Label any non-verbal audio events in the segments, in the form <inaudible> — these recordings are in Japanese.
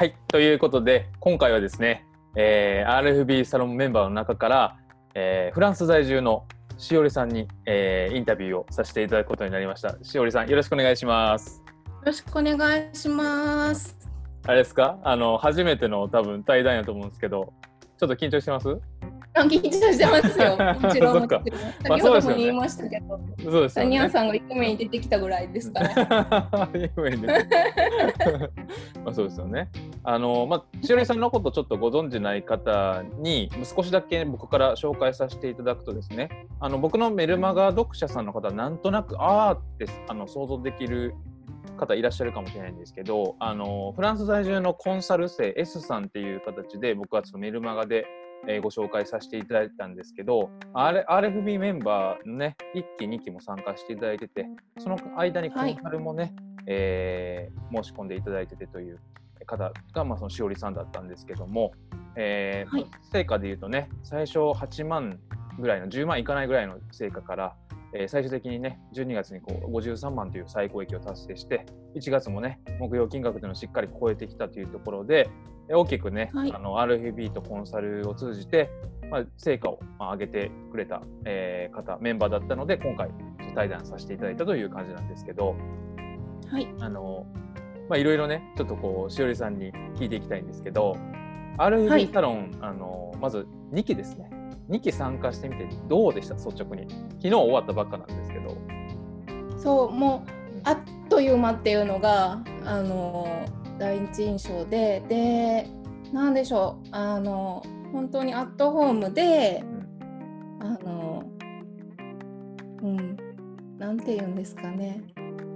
はい、ということで、今回はですね、えー、RFB サロンメンバーの中から、えーフランス在住のしおりさんに、えーインタビューをさせていただくことになりました。しおりさん、よろしくお願いします。よろしくお願いします。あれですか？あの、初めての多分対談やと思うんですけど、ちょっと緊張してます？あ緊張してますよ。<laughs> もちろん。先ほども言いましたけど、そうですよね。さんが夢に出てきたぐらいですから。夢にねまあそうですよね。あのまあしおりさんのことちょっとご存じない方に少しだけ僕から紹介させていただくとですね、あの僕のメルマガ読者さんの方はなんとなくあーってあの想像できる方いらっしゃるかもしれないんですけど、あのフランス在住のコンサル生 S さんっていう形で僕はちょっとメルマガでえーご紹介させていただいたんですけど、R- RFB メンバーのね、1期、2期も参加していただいてて、その間にコンサルもね、えー申し込んでいただいててという方が、まあ、そのしおりさんだったんですけども、えーはい成果でいうとね、最初8万ぐらいの、10万いかないぐらいの成果から、えー最終的にね、12月にこう53万という最高益を達成して、1月もね、目標金額というのをしっかり超えてきたというところで、えー大きくね、はいあの RFB とコンサルを通じて、まあ、成果をまあ上げてくれた、えー方、メンバーだったので、今回、対談させていただいたという感じなんですけど、はい。あの、まあ、いろいろね、ちょっとこう、しおりさんに聞いていきたいんですけど、RFB サロン、あの、まず2期ですね。2期参加してみてどうでした？率直に。昨日終わったばっかなんですけど。そう、もうあっという間っていうのが、あの、第一印象で、で、なんでしょう、あの、本当にアットホームで、あの、うん、なんて言うんですかね。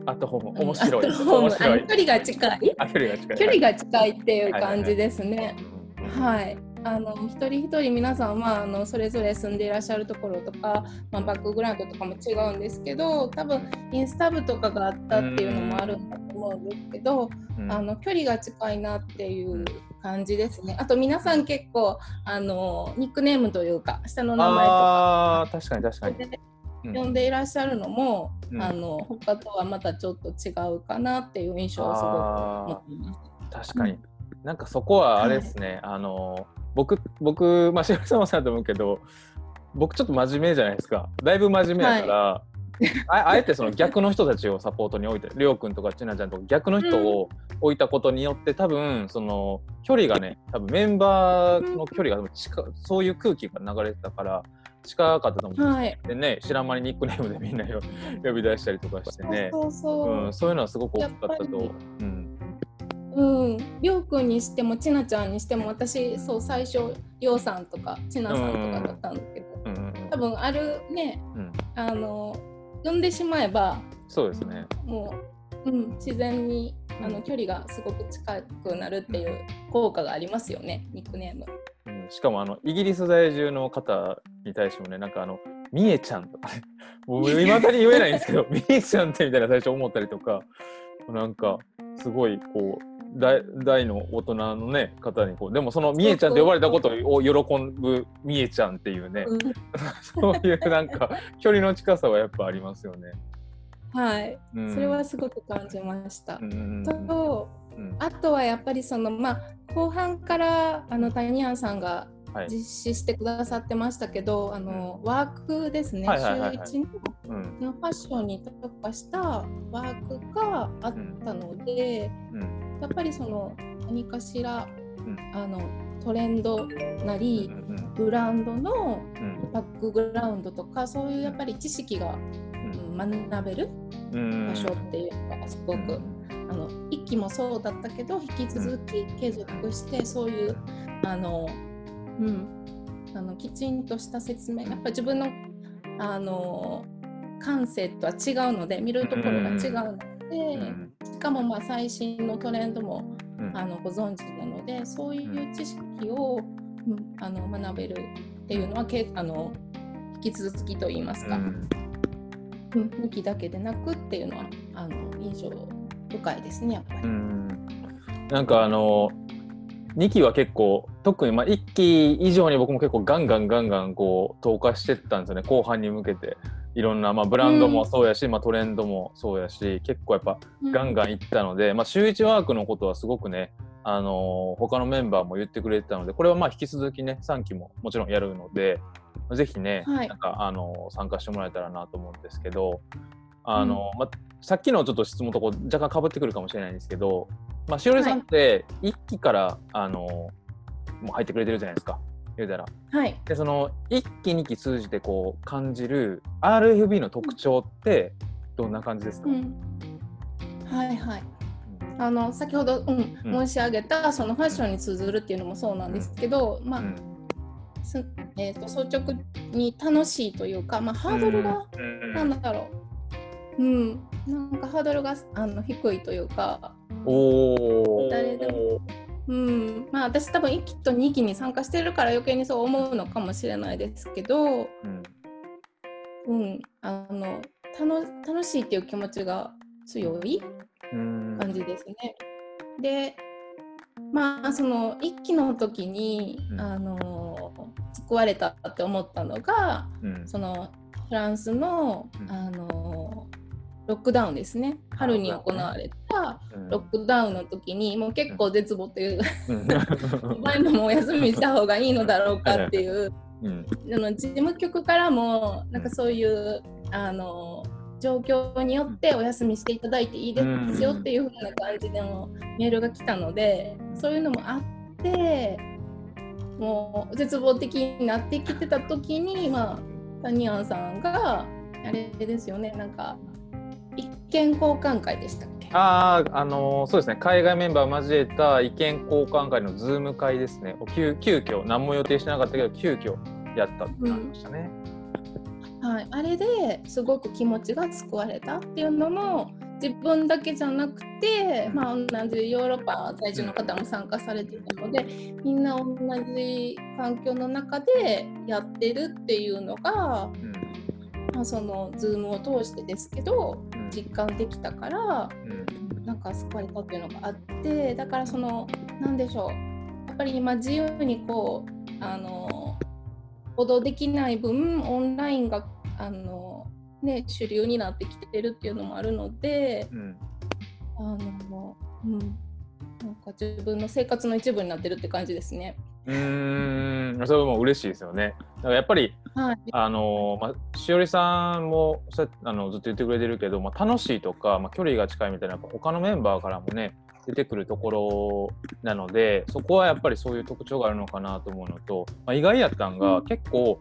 アットホーム、面白い。距離が近い。あ、距離が近い。距離が近いっていう感じですね。うんはい、あの一人一人皆さんはあのそれぞれ住んでいらっしゃるところとか、まあ、バックグラウンドとかも違うんですけど多分インスタ部とかがあったっていうのもあるんだと思うんですけど、うんあの距離が近いなっていう感じですね。あと皆さん結構あのニックネームというか下の名前とか確かに確かに。呼んでいらっしゃるのも、うん。あの他とはまたちょっと違うかなっていう印象をすごく持あっています。ー確かに。なんかそこはあれですね、あの僕僕まあ白石さんもそうだと思うけど僕ちょっと真面目じゃないですか。だいぶ真面目やから、ああえてその逆の人たちをサポートに置いてりょうくんとかちなちゃんとか逆の人を置いたことによって多分その距離がね多分メンバーの距離が多分近そういう空気が流れてたから近かったと思うんですよ。はい、でね知らん間にニックネームでみんなよ <laughs> 呼び出したりとかしてね。そうそうそう。うん、そういうのはすごく大きかったと。うん。うん、りょうくんにしてもちなちゃんにしても私そう最初りょうさんとかちなさんとかだったんだけど、うんうん多分あるねうん、あの呼んでしまえばそうですね。もう、うん、自然にあの距離がすごく近くなるっていう効果がありますよねニックネーム。うん、しかもあのイギリス在住の方に対してもねなんかあの「みえちゃん」とかね。<laughs> もういまだに言えないんですけど「<laughs> みえちゃん」ってみたいな最初思ったりとかなんかすごいこう大大の大人のね方にこうでもその「みえちゃん」って呼ばれたことを喜ぶ「みえちゃん」っていうねうん。<laughs> そういうなんか距離の近さはやっぱありますよね。はい、うん、それはすごく感じました。う。ん。とうん。あとはやっぱりそのまあ後半からあのタニアンさんがはい。実施してくださってましたけど、あのワークですね、はいはいはいはい。週一のファッションに特化したワークがあったので、うん。やっぱりその何かしら、うん。あのトレンドなり、うんうんブランドのうん。バックグラウンドとかそういうやっぱり知識が、うん。うん学べるうん場所っていうのがすごく、あの一期もそうだったけど引き続き継続してそういうあの、うん、あのきちんとした説明やっぱ自分のあの感性とは違うので見るところが違うので、うん。しかもまあ最新のトレンドもうん。あのご存知なのでそういう知識を、うん、あの学べるっていうのはけあの引き続きと言いますか、うん。うん、2期だけでなくっていうのはあの印象深いですねやっぱり。うん。なんかあの2期は結構特にまあ1期以上に僕も結構ガンガンガンガンこう投下してったんですよね。後半に向けて。いろんな、まあ、ブランドもそうやし、まあ、トレンドもそうやし結構やっぱガンガンいったので、まあ、週1ワークのことはすごくねあの他のメンバーも言ってくれてたのでこれはまあ引き続きね3期ももちろんやるのでぜひね、はい。なんかあの参加してもらえたらなと思うんですけどあの、まあ、さっきのちょっと質問とこう若干かぶってくるかもしれないんですけど、まあ、しおりさんって1期から、あのもう入ってくれてるじゃないですか。言うたら。はい。でその1期2期通じてこう感じる RFB の特徴ってどんな感じですか、うん、はいはい。あの先ほど、うんうん。申し上げたそのファッションに通ずるっていうのもそうなんですけど、まあうんすえー、と率直に楽しいというか、まあ、ハードルが、うん。なんだろう、うん、なんかハードルがあの低いというか、おお誰でも。うん、まあ私多分1期と2期に参加してるから余計にそう思うのかもしれないですけど、うん。うん、あの楽楽しいっていう気持ちが強いうん。感じですね。でまあその1期の時に、うん。あの救われたって思ったのがうん。そのフランスの、うん。あのロックダウンですね。春に行われたうんロックダウンの時にもう結構絶望っていううん。前もお休みした方がいいのだろうかっていううん。あの事務局からもなんかそういうあの状況によってお休みしていただいていいですよっていう風な感じでもメールが来たのでそういうのもあってもう絶望的になってきてた時にまあタニアンさんがあれですよねなんか一見交換会でしたっけ？ああ、あのーそうですね、海外メンバー交えた意見交換会のズーム会ですね、急急遽何も予定してなかったけど、急遽やったってなりましたね。はい、あれですごく気持ちが救われたっていうのも自分だけじゃなくて、まあ、同じヨーロッパ在住の方も参加されてたのでみんな同じ環境の中でやってるっていうのが、うん。まあ、その Zoom を通してですけどうん実感できたからうん。なんか救われたっていうのがあってだからその何でしょうやっぱり今自由にこうあの行動できない分オンラインがあの、ね、主流になってきてるっていうのもあるのでうん。あの、うん、なんか自分の生活の一部になってるって感じですね。うーん、それも嬉しいですよね。だからやっぱり、はい、あのーまあ、しおりさんもあのずっと言ってくれてるけど、まあ、楽しいとか、まあ、距離が近いみたいな、他のメンバーからもね、出てくるところなので、そこはやっぱりそういう特徴があるのかなと思うのと、まあ、意外やったんが、結構、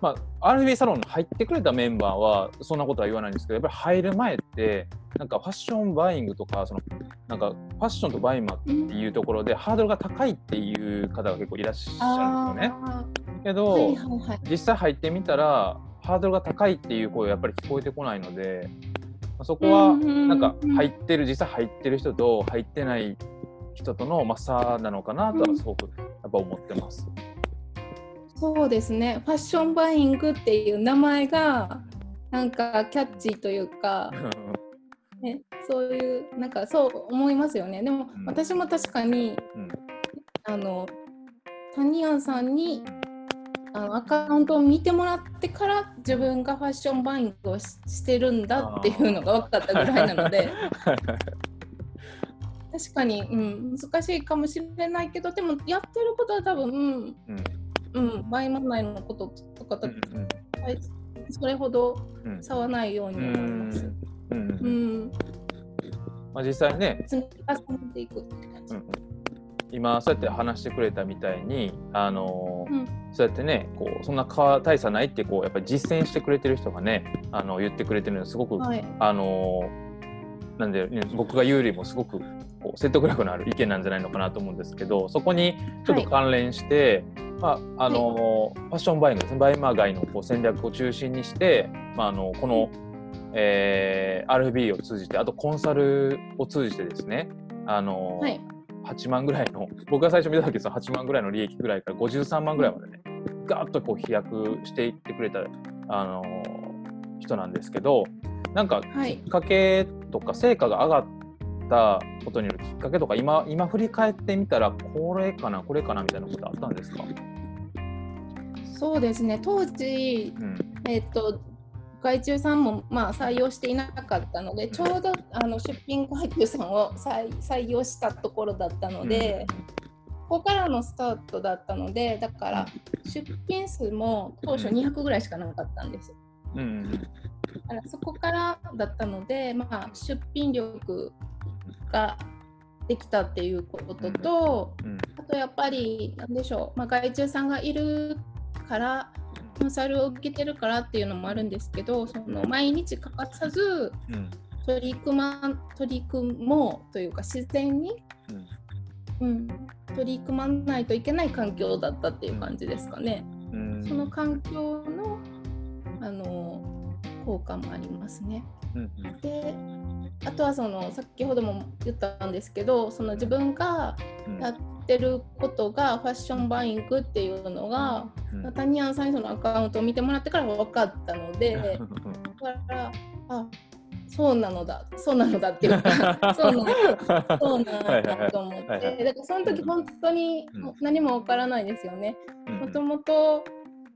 まあ、RFB サロンに入ってくれたメンバーはそんなことは言わないんですけど、やっぱり入る前って、なんかファッションバイングとか、そのなんかファッションとバイマっていうところでハードルが高いっていう方が結構いらっしゃるんですよね。あけど、ーはいはいはい。実際入ってみたらハードルが高いっていう声やっぱり聞こえてこないのでまあそこはなんか入ってる実際入ってる人と入ってない人とのまあ差なのかなとはすごくやっぱ思ってます。そうですね。ファッションバイングっていう名前がなんかキャッチーというか、ね、そういうなんかそう思いますよね。でも、うん。私も確かにうん。あのタニアンさんにあのアカウントを見てもらってから自分がファッションバイングをししてるんだっていうのが分かったぐらいなので。<laughs> 確かに、うん、難しいかもしれないけどでもやってることは多分、うんうん。うん、バイマナイのこととかと、うんはいそれほどうん。差はないように思います。うん。うん。ううんん、まあ、実際ね、積み重ねていくって感じ。うんうん今そうやって話してくれたみたいにあのーうん。そうやってねこうそんなか大差ないってこうやっぱり実践してくれてる人がねあの言ってくれてるのですごくはい、あのーなんで、ね、僕が言うよりもすごくこう説得力のある意見なんじゃないのかなと思うんですけどそこにちょっと関連して、まああのーファッションバイングですねバイマー街のこう戦略を中心にして、まあ、あのこの、えー RFB を通じてあとコンサルを通じてですねあのーはい、8万ぐらいの僕が最初見た時その8万ぐらいの利益ぐらいから53万ぐらいまでねガーッとこう飛躍していってくれた、あのー人なんですけどなんかはい。きっかけとか成果が上がったことによるきっかけとか今今振り返ってみたらこれかなこれかなみたいなことあったんですか、そうですね。当時、うん。えっと外注さんもまあ採用していなかったのでちょうどあの出品外注さんを採採用したところだったので、ここからのスタートだったのでだから出品数も当初200ぐらいしかなかったんです。よ。うん。だからそこからだったので、まあ、出品力ができたっていうことと、うん。あとやっぱりなんでしょう、まあ、外注さんがいるからコンサルを受けてるからっていうのもあるんですけどその毎日欠かさずうん。取り組ま取り組もうというか自然に、うん、取り組まないといけない環境だったっていう感じですかね。うん。その環境のあの効果もありますね。うん。であとはその先ほども言ったんですけどその自分がうん。やってることがファッションバイングっていうのがうん。タニアンさんにそのアカウントを見てもらってから分かったのでだからあそうなのだそうなのだっていうか <laughs> そうなのだそうなんだと思っはいはいはいてだからその時本当にうん。何も分からないですよね。もともと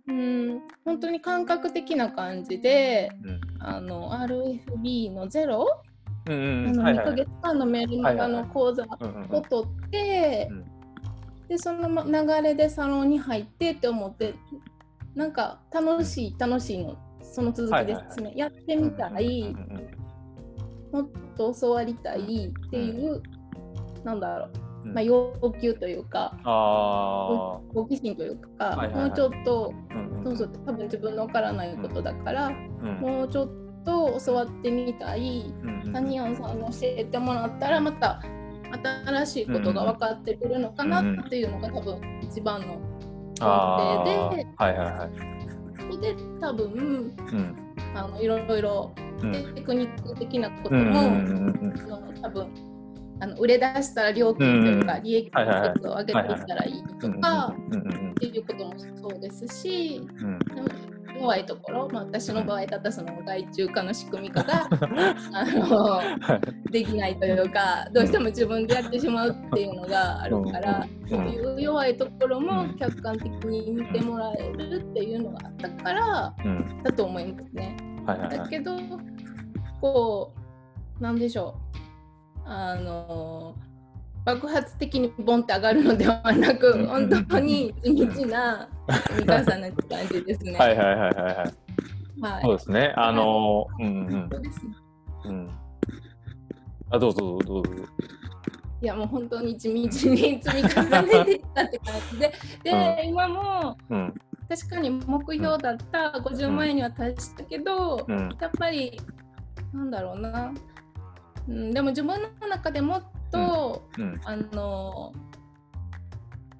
うん本当に感覚的な感じでうん。あの RFB のゼロうんうあの2んはいはい。ヶ月間のメールマガの講座を取って、うんでそのま流れでサロンに入ってって思ってなんか楽しい楽しいのその続きですね、やってみたい、うんうんもっと教わりたいっていう、なんだろう、うん。まあ、要求というかあ好奇心というか、はいはいはい。もうちょっとあうんうん。そうそう多分自分のわからないことだから、うん。もうちょっと教わってみたいうんうんタニアンさんに教えてもらったらまた新しいことが分かってくるのかなっていうのが多分一番のあで。ーはいはいはい。で多分うん。あのいろいろうん。テクニック的なことも、うんうんうんあの多分あの売れ出したら料金というか、うん利益の率を上げていったらいいとかっていうこともそうですしうん弱いところ、まあ、私の場合だったらその外注化の仕組み化が <laughs> あのできないというかどうしても自分でやってしまうっていうのがあるから、うん。そういう弱いところもうん。客観的に見てもらえるっていうのがあったからうん。だと思いますね。はいはいはい。だけどこうなんでしょう。あの爆発的にボンって上がるのではなくうん。本当に地道な三川さんの感じですね。はいはいはいはいはい。はい。そうですね。あのうんうん。そうですね。うん。あどうぞどうぞいやもう本当に地道に積み重ねていったって感じで、<laughs> で、今もうん。確かに目標だった50万円には達したけど、うん。やっぱりなんだろうな、うん、でも自分の中でもっと、うん。あの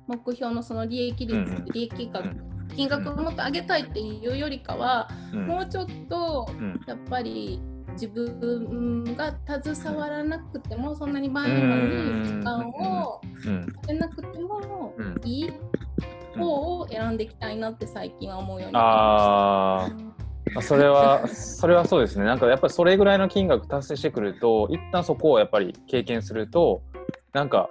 目標のその利益率、利益額、うん。金額をもっと上げたいっていうよりかは、うん。もうちょっとうん。やっぱり自分が携わらなくてもそんなに前に時間をうんかけなくてもうん。いい方を選んでいきたいなって最近は思うようになりました。ああそれはそれはそうですね。なんかやっぱりそれぐらいの金額達成してくると一旦そこをやっぱり経験するとなんか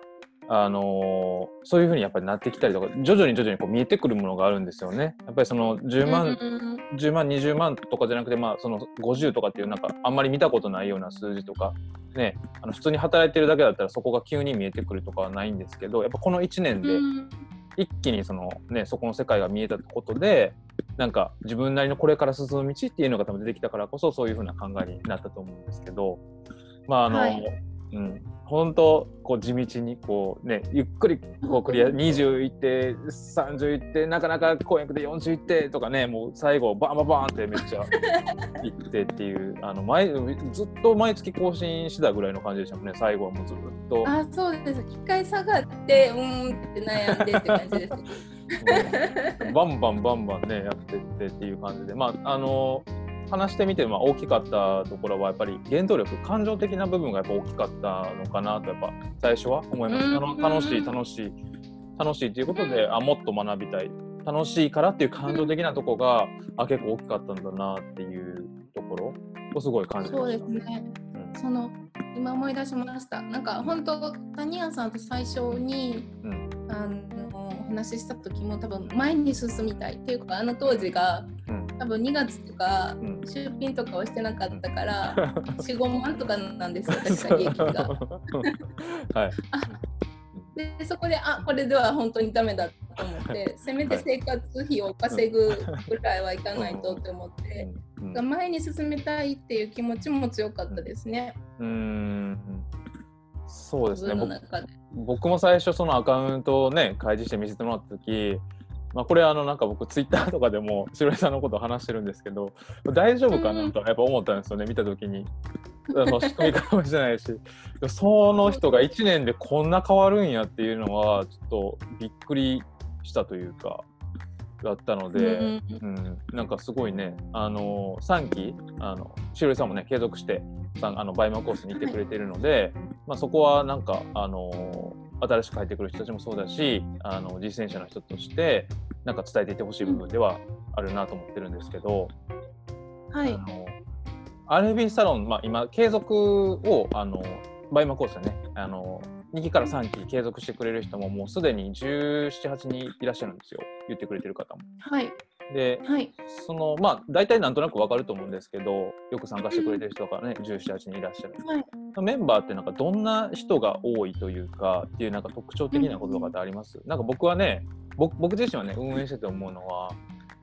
あのーそういうふうにやっぱりなってきたりとか徐々に徐々にこう見えてくるものがあるんですよね。やっぱりその10万、うん10万20万とかじゃなくて、まあ、その50とかっていうなんかあんまり見たことないような数字とか、ね、あの普通に働いてるだけだったらそこが急に見えてくるとかはないんですけどやっぱこの1年でうん。一気にその、ね、そこの世界が見えたことでなんか自分なりのこれから進む道っていうん。本当こう地道にこうねゆっくりこうクリア。20いって30いってなかなか公約で40いってとかねもう最後バンバンバンってめっちゃいってっていう。<laughs> あの前ずっと毎月更新してたぐらいの感じでしたもんね最後はもうずっと。あそうです。機械下がってうーんって悩んでって感じです。<laughs> うんバンバンバンバンねやってってっていう感じで。まああの話してみて、まあ、大きかったところはやっぱり原動力感情的な部分がやっぱ大きかったのかなとやっぱ最初は思います。あの楽しい楽しい楽しいということであもっと学びたい楽しいからっていう感情的なところがあ結構大きかったんだなっていうところをすごい感じまそうした。ですね。その今思い出しました。なんか本当谷谷さんと最初にうんうんあのお話しした時も多分前に進みたいっていうかあの当時がうん多分2月とかうん出品とかはしてなかったから、<laughs> 45万とかなんですよ確か利益が。はい。<laughs> でそこであこれでは本当にダメだと思ってせめて生活費を稼ぐぐらいはいかないとって思って。うん前に進めたいっていう気持ちも強かったですね。うーんそうです自ね僕も最初そのアカウントをね開示して見せてもらった時まあこれあのなんか僕ツイッターとかでも白井さんのことを話してるんですけど大丈夫かなとやっぱ思ったんですよね見た時に。あの仕組み方もしてないし。その人が1年でこんな変わるんやっていうのはちょっとびっくりしたというかだったので、うん。うん、なんかすごいね、あの3期、あの白井さんもね、継続してさんあのバイマーコースに行ってくれているので、まあ、そこはなんか、あの新しく入ってくる人たちもそうだし、あの実践者の人として、なんか伝えていってほしい部分ではあるなと思ってるんですけど、はい。あ。の RB サロン、まあ、今、継続をあのバイマーコースでね、あの2期から3期継続してくれる人ももうすでに17、8人いらっしゃるんですよ、言ってくれてる方も。はい。で、はい。そのまあ大体なんとなくわかると思うんですけどよく参加してくれてる人がね、17、8人いらっしゃるはい。メンバーってなんかどんな人が多いというかっていうなんか特徴的なこととかってあります、なんか僕はね僕僕自身はね運営してて思うのは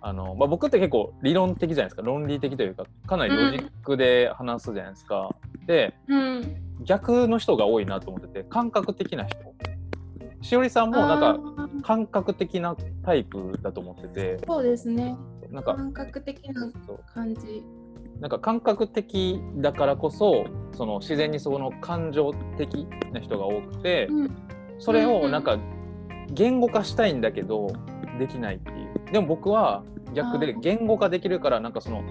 あの、まあ、僕って結構理論的じゃないですか論理的というかかなりロジックで話すじゃないですか。でうん。逆の人が多いなと思ってて感覚的な人しおりさんもなんか感覚的なタイプだと思っててそうですね。なんか感覚的な感じ。なんか感覚的だからこそその自然にその感情的な人が多くて、うん。それをなんか言語化したいんだけどできないっていうでも僕は逆で言語化できるからなんかその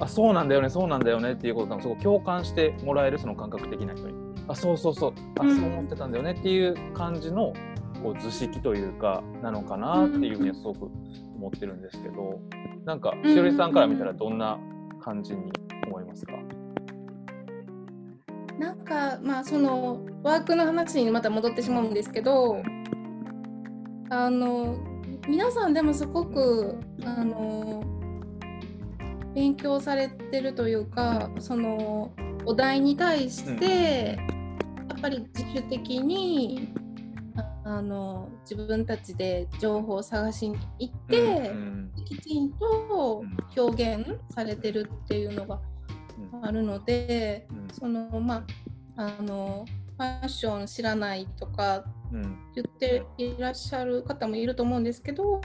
あそうなんだよねそうなんだよねっていうことがすごく共感してもらえるその感覚的な人に。あそうそうそう。あうん。そう思ってたんだよねっていう感じのこう図式というかなのかなっていうふうにはすごく思ってるんですけどなんかしおりさんから見たらどんな感じに思いますか、なんかまあそのワークの話にまた戻ってしまうんですけど、あの皆さんでもすごくあの勉強されてるというかそのお題に対して、やっぱり自主的にああの自分たちで情報を探しに行って、うんきちんと表現されてるっていうのがうんあるので、うん。そのまああのファッション知らないとかうん。言っていらっしゃる方もいると思うんですけど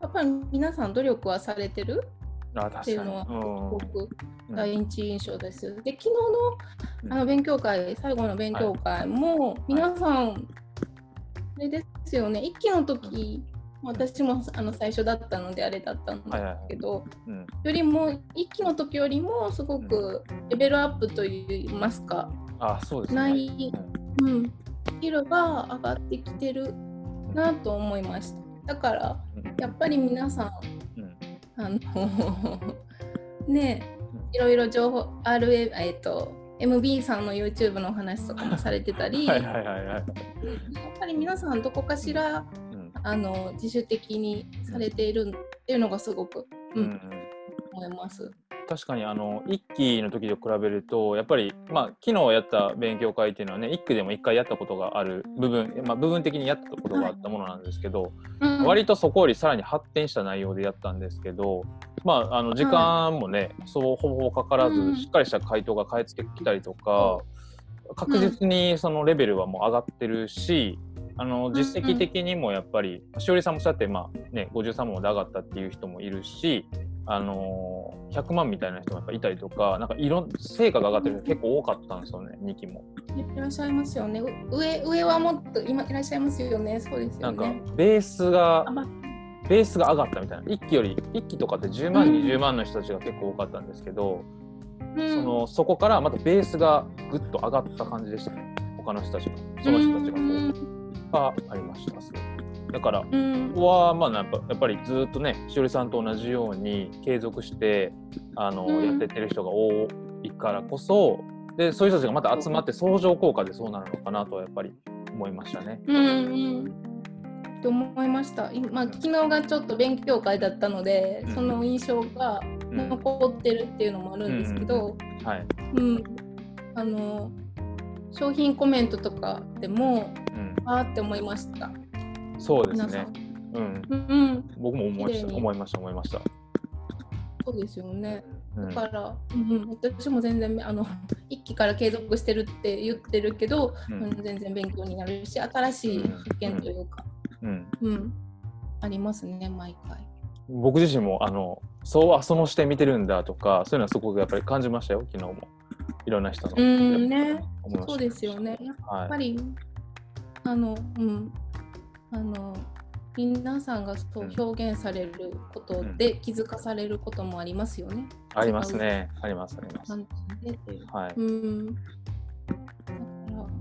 やっぱり皆さん努力はされてるあっていうのはすごくうん第一印象です。で昨日うん。のあの勉強会最後の勉強会も皆さん、あれですよね。一期の時私もあの最初だったのであれだったんはいはいはいだけど、うん。よりも一期の時よりもすごくレベルアップといいますか、あそうですね。ないうん、スキルが上がってきてるなと思いました。だからうん。やっぱり皆さんうんあの <laughs> ねいろいろ情報 RA えっと MB さんの YouTube のお話とかもされてたり。やっぱり皆さんどこかしらうんあの自主的にされているっていうのがすごく、うんうんうん思います。確かにあの一期の時と比べるとやっぱりまあ昨日やった勉強会っていうのはね一期でも一回やったことがある部分まあ部分的にやったことがあったものなんですけど、うん。割とそこよりさらに発展した内容でやったんですけどまああの時間もね、そうほぼかからず、うん。しっかりした回答が返ってきたりとか、確実にそのレベルはもう上がってるし、あの実績的にもやっぱり、しおりさんもそうやって、まあね、53問で上がったっていう人もいるし、あのー100万みたいな人もやっぱいたりとか、なんかいろん成果が上がってる人結構多かったんですよね、2期も。いらっしゃいますよね。う上上はもっと今いらっしゃいますよね。そうですなんかよね。ベースがベースが上がったみたいな1期より1期とかって10万、うん20万の人たちが結構多かったんですけど、うんそのそこからまたベースがぐっと上がった感じでしたね他の人たちがその人たちがこう、がありましただからうんここはまあやっぱやっぱりずっとねしおりさんと同じように継続してあの、うんやってってる人が多いからこそでそういう人たちがまた集まって相乗効果でそうなるのかなとはやっぱり思いましたね。うんうんと思いました。今昨日がちょっと勉強会だったので、うんその印象が残ってるっていうのもあるんですけど、はい。うん、あの商品コメントとかでもうん。あーって思いました。そうですね。うん。うん、うん、僕も思いました。思いました。思いました。そうですよね。うんだ。から、うんうん、私も全然あの <laughs> 一期から継続してるって言ってるけど、ううんん、全然勉強になるし新しい発見というか、うん。うんありますね毎回。僕自身もあのそうあその視点見てるんだとかそういうのはすごくやっぱり感じましたよ昨日もいろんな人のうんねそうですよね。やっはいぱり、あのうんあの皆さんがそううん。表現されることで気づかされることもありますよね。ありますね。ありますあります。はい。うん。だか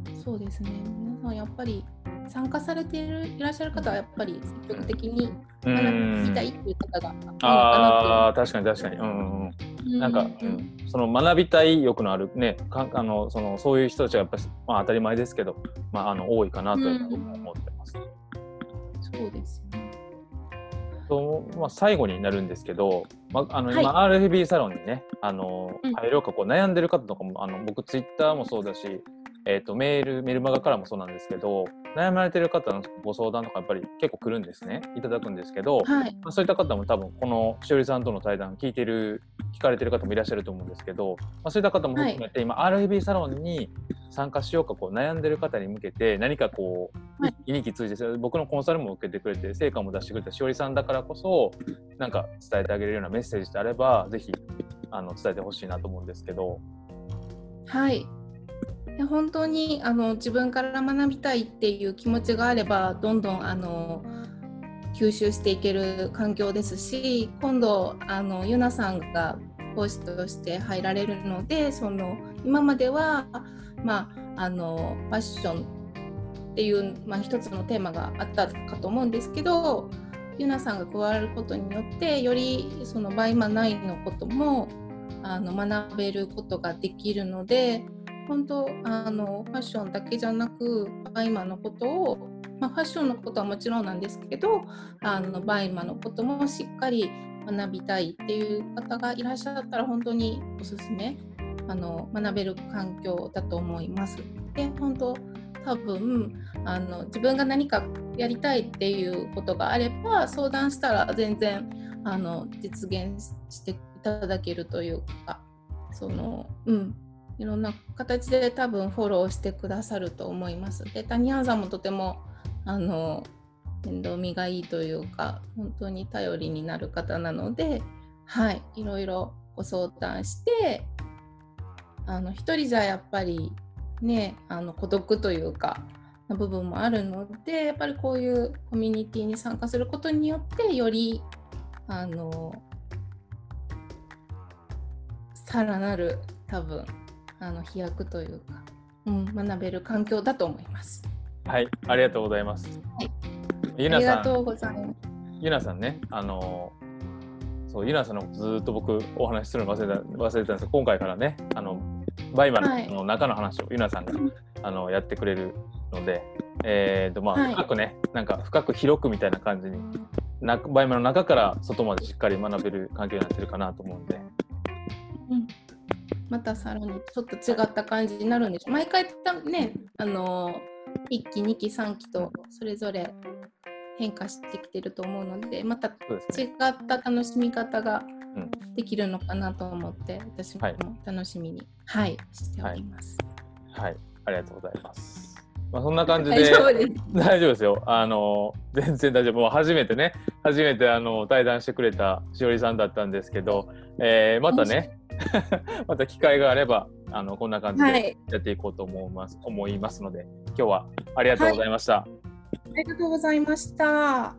らそうですね。皆さんやっぱり参加されているいらっしゃる方はやっぱり積極的にう学んびたいっていう方がああ確かに確かに。うんうんうん。なんか、ううん。その学びたい欲のあるねかあのそのそういう人たちがやっぱり、まあ、当たり前ですけど、まあ、あの多いかなと思ってます。そうですよね。とまあ、最後になるんですけど、まあ、あのはい今 RFB サロンにねあのうん入ろうかこう悩んでる方とかもあの僕ツイッターもそうだし、えー、とメールメルマガからもそうなんですけど悩まれてる方のご相談とかやっぱり結構来るんですねいただくんですけど、はい。まあ、そういった方も多分このしおりさんとの対談聞いてる聞かれてる方もいらっしゃると思うんですけど、まあ、そういった方も含めて、今 RFB サロンに参加しようかこう悩んでる方に向けて何かこう、はい一気に通じて僕のコンサルも受けてくれて成果も出してくれたしおりさんだからこそなんか伝えてあげれるようなメッセージであればぜひあの伝えてほしいなと思うんですけど。はい。本当にあの自分から学びたいっていう気持ちがあればどんどんあの吸収していける環境ですし今度あのゆなさんが講師として入られるのでその今までは、まあ、あのファッションっていう、まあ、一つのテーマがあったかと思うんですけどゆなさんが加わることによってよりそのバイマナイのこともあの学べることができるので本当あのファッションだけじゃなくバイマのことを、まあ、ファッションのことはもちろんなんですけどあのバイマのこともしっかり学びたいっていう方がいらっしゃったら本当におすすめあの学べる環境だと思います。で本当多分あの自分が何かやりたいっていうことがあれば相談したら全然あの実現していただけるというかそのうんいろんな形で多分フォローしてくださると思います。で谷原さんもとてもあの面倒見がいいというか本当に頼りになる方なのではいいろいろご相談してあの一人じゃやっぱりねあの孤独というかな部分もあるのでやっぱりこういうコミュニティに参加することによってよりあのさらなる多分あの飛躍というか、うん、学べる環境だと思います。はい、ありがとうございます。はいゆなさん、ありがとうございます。ゆなさんね、あのそうゆなさんのことずーっと僕お話しするの忘れた忘れてたんですけど、今回からね、あのバイマはい。の中の話をゆなさんが、あのやってくれるので、えーとまあ、はい。深くね、なんか深く広くみたいな感じに、なバイマの中から外までしっかり学べる環境になってるかなと思うんで、うん。またさらにちょっと違った感じになるんでしょう。毎回ね、あの1期、2期、3期とそれぞれ変化してきてると思うので、また違った楽しみ方がうんできるのかなと思って、私もはい楽しみに、はい、しております。はい、ありがとうございます。まあ、そんな感じで大丈夫です。大丈夫ですよ。あの全然大丈夫。もう初めてね、初めてあの対談してくれたしおりさんだったんですけど、えーまたね、<laughs> また機会があればあのこんな感じではい、やっていこうと思います,、思いますので、今日はありがとうございました。ありがとうございました。